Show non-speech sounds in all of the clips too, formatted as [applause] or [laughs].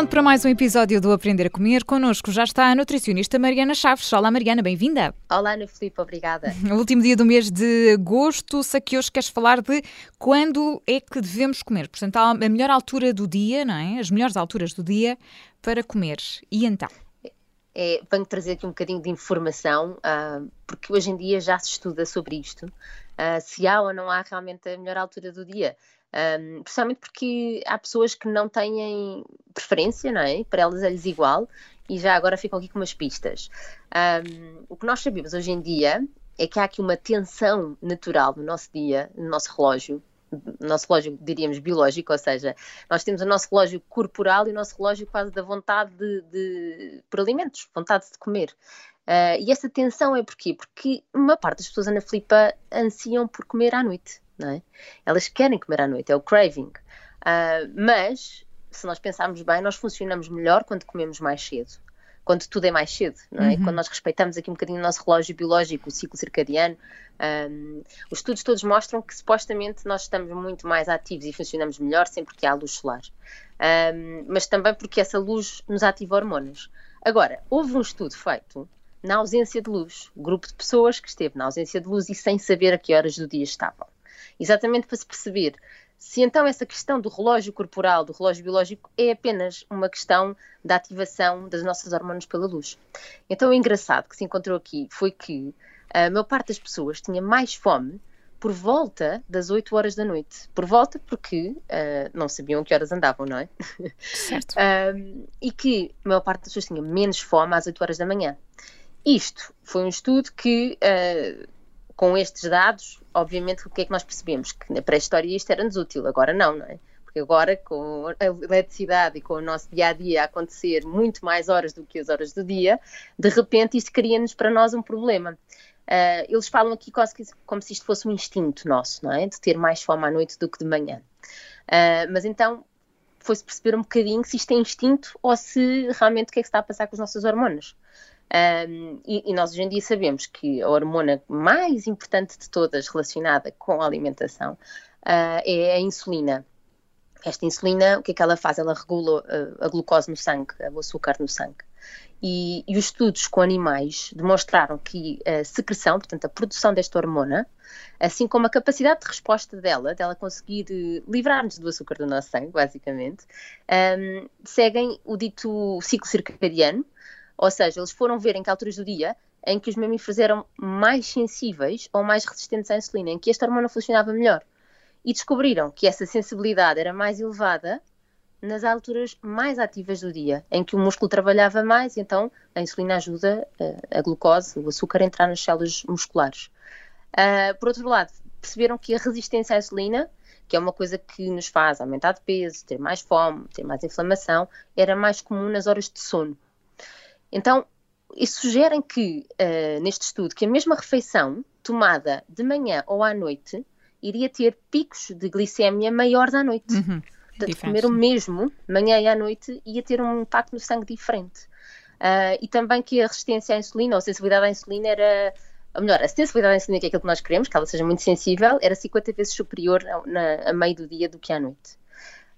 pronto para mais um episódio do Aprender a Comer? Connosco já está a nutricionista Mariana Chaves. Olá, Mariana, bem-vinda. Olá, Ana Filipe, obrigada. O [laughs] último dia do mês de agosto, sei que hoje queres falar de quando é que devemos comer. Portanto, a melhor altura do dia, não é? As melhores alturas do dia para comer. E então? É, venho trazer aqui um bocadinho de informação, uh, porque hoje em dia já se estuda sobre isto, uh, se há ou não há realmente a melhor altura do dia. Um, principalmente porque há pessoas que não têm preferência, não é? Para elas é-lhes igual e já agora ficam aqui com umas pistas. Um, o que nós sabemos hoje em dia é que há aqui uma tensão natural no nosso dia, no nosso relógio, no nosso relógio, diríamos, biológico, ou seja, nós temos o nosso relógio corporal e o nosso relógio quase da vontade de, de por alimentos, vontade de comer. Uh, e essa tensão é porquê? Porque uma parte das pessoas, Ana Filipa, ansiam por comer à noite não é? Elas querem comer à noite, é o craving. Uh, mas, se nós pensarmos bem, nós funcionamos melhor quando comemos mais cedo. Quando tudo é mais cedo, não é? Uhum. Quando nós respeitamos aqui um bocadinho o nosso relógio biológico, o ciclo circadiano. Um, os estudos todos mostram que supostamente nós estamos muito mais ativos e funcionamos melhor sempre que há luz solar. Um, mas também porque essa luz nos ativa hormonas. Agora, houve um estudo feito na ausência de luz, grupo de pessoas que esteve na ausência de luz e sem saber a que horas do dia estavam exatamente para se perceber se então essa questão do relógio corporal, do relógio biológico, é apenas uma questão da ativação das nossas hormonas pela luz. Então o engraçado que se encontrou aqui foi que a maior parte das pessoas tinha mais fome por volta das 8 horas da noite. Por volta porque uh, não sabiam que horas andavam, não é? Certo. uh, [laughs] e que a maior parte das pessoas tinha menos fome às 8 horas da manhã. Isto foi um estudo que uh, com estes dados, obviamente, o que é que nós percebemos? Que na pré-história isto era-nos útil, agora não, não é? Porque agora, com a eletricidade e com o nosso dia a dia a acontecer muito mais horas do que as horas do dia, de repente isto cria-nos para nós um problema. Uh, eles falam aqui quase como se isto fosse um instinto nosso, não é? De ter mais fome à noite do que de manhã. Uh, mas então foi-se perceber um bocadinho se isto é instinto ou se realmente o que é que está a passar com os nossos hormonas. Um, e, e, nós hoje em dia sabemos que a hormona mais importante de todas relacionada com a alimentação uh, é a insulina. Esta insulina, o que é que ela faz? Ela regula uh, a glucose no sangue, o açúcar no sangue. E, e, os estudos com animais demonstraram que a secreção, portanto a produção desta hormona, assim como a capacidade de resposta dela, dela conseguir uh, livrar-nos do açúcar do nosso sangue, basicamente, um, seguem o dito ciclo circadiano, ou seja, eles foram ver em que alturas do dia em que os mamíferos eram mais sensíveis ou mais resistentes à insulina, em que esta hormona funcionava melhor. E descobriram que essa sensibilidade era mais elevada nas alturas mais ativas do dia, em que o músculo trabalhava mais, e então a insulina ajuda eh, a glucose, o açúcar, a entrar nas células musculares. Uh, por outro lado, perceberam que a resistência à insulina, que é uma coisa que nos faz aumentar de peso, ter mais fome, ter mais inflamação, era mais comum nas horas de sono. Então, isso sugere que, uh, neste estudo, que a mesma refeição tomada de manhã ou à noite iria ter picos de glicemia maiores à noite. Uhum. Portanto, comer o mesmo, manhã e à noite, ia ter um impacto no sangue diferente. Uh, e também que a resistência à insulina, ou a sensibilidade à insulina era, ou melhor, a sensibilidade à insulina, que é aquilo que nós queremos, que ela seja muito sensível, era 50 vezes superior a, na, a meio do dia do que à noite.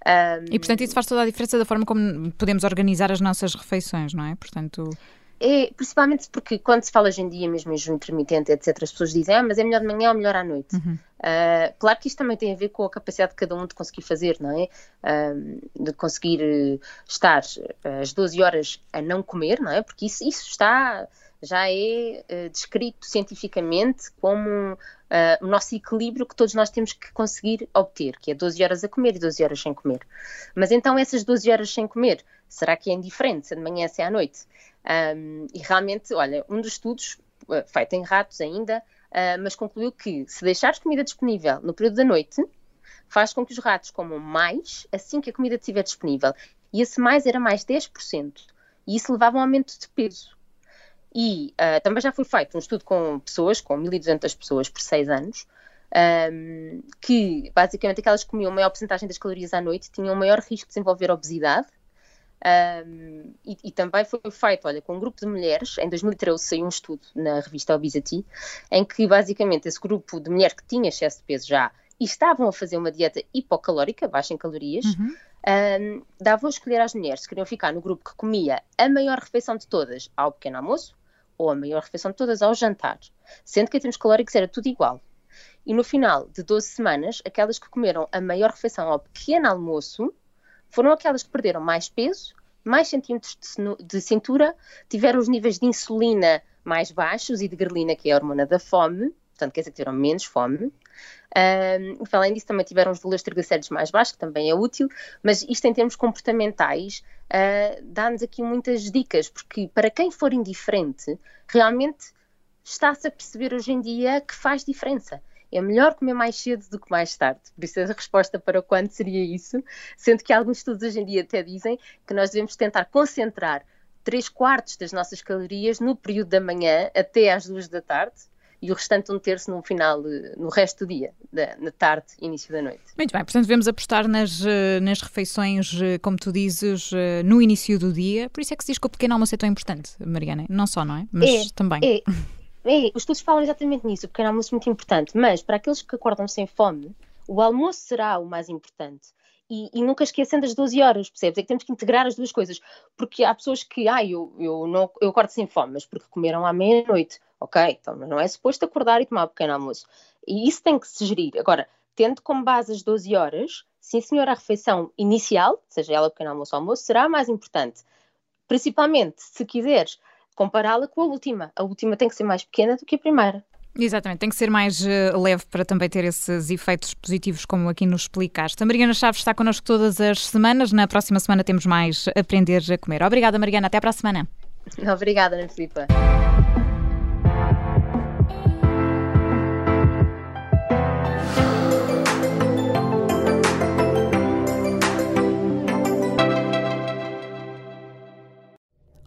Um, e portanto isso faz toda a diferença da forma como podemos organizar as nossas refeições, não é? Portanto. É, principalmente porque quando se fala hoje em dia, mesmo em jejum intermitente, etc., as pessoas dizem, ah, mas é melhor de manhã ou melhor à noite. Uhum. Uh, claro que isto também tem a ver com a capacidade de cada um de conseguir fazer, não é? Uh, de conseguir uh, estar às 12 horas a não comer, não é? Porque isso, isso está já é uh, descrito cientificamente como uh, o nosso equilíbrio que todos nós temos que conseguir obter, que é 12 horas a comer e 12 horas sem comer. Mas então essas 12 horas sem comer, será que é indiferente se é de manhã se é à noite? Um, e realmente, olha, um dos estudos, uh, feito em ratos ainda, mas concluiu que se deixares comida disponível no período da noite, faz com que os ratos comam mais assim que a comida estiver disponível. E esse mais era mais 10%. E isso levava a um aumento de peso. E uh, também já foi feito um estudo com pessoas, com 1.200 pessoas por 6 anos, um, que basicamente aquelas que comiam maior porcentagem das calorias à noite tinham maior risco de desenvolver obesidade. Um, e, e, também foi feito, olha, com um grupo de mulheres, em 2013 saiu um estudo na revista Obesity, em que basicamente esse grupo de mulheres que tinha excesso de peso já e estavam a fazer uma dieta hipocalórica, baixa em calorias, uhum. um, davam a escolher às mulheres se queriam ficar no grupo que comia a maior refeição de todas ao pequeno almoço ou a maior refeição de todas ao jantar, sendo que em termos calóricos era tudo igual. E no final de 12 semanas, aquelas que comeram a maior refeição ao pequeno almoço foram aquelas que perderam mais peso, mais centímetros de cintura, tiveram os níveis de insulina mais baixos e de grelina, que é a hormona da fome, portanto quer dizer que tiveram menos fome, um, além disso, também tiveram os valores triglicéridos mais baixos, que também é útil, mas isto em termos comportamentais uh, dá-nos aqui muitas dicas, porque para quem for indiferente, realmente está-se a perceber hoje em dia que faz diferença. É melhor comer mais cedo do que mais tarde. Por isso, a resposta para quando seria isso, sendo que alguns estudos hoje em dia até dizem que nós devemos tentar concentrar 3 quartos das nossas calorias no período da manhã até às 2 da tarde, e o restante um terço no final, no resto do dia, da, na tarde, início da noite. Muito bem, portanto devemos apostar nas, eh, nas refeições, eh, como tu dizes, eh, no início do dia. Por isso é que se diz que o pequeno almoço é tão importante, Mariana. Não só, não é? Mas é, também. É. É, os estudos falam exatamente nisso, o pequeno almoço é muito importante, mas para aqueles que acordam sem fome, o almoço será o mais importante. E, e, nunca esquecendo as 12 horas, percebes? É que temos que integrar as duas coisas, porque há pessoas que, ah, eu, eu, eu acordo sem fome, mas porque comeram à meia-noite. Ok, então não é suposto acordar e tomar um pequeno almoço. E isso tem que se gerir. Agora, tendo como base as 12 horas, sim senhor, a refeição inicial, seja ela pequeno almoço ou almoço, será a mais importante. Principalmente se quiseres compará-la com a última. A última tem que ser mais pequena do que a primeira. Exatamente, tem que ser mais uh, leve para também ter esses efeitos positivos, como aqui nos explicaste. A Mariana Chaves está connosco todas as semanas. Na próxima semana temos mais Aprender a Comer. Obrigada, Mariana. Até para a semana. [laughs] Obrigada, Ana Filipa.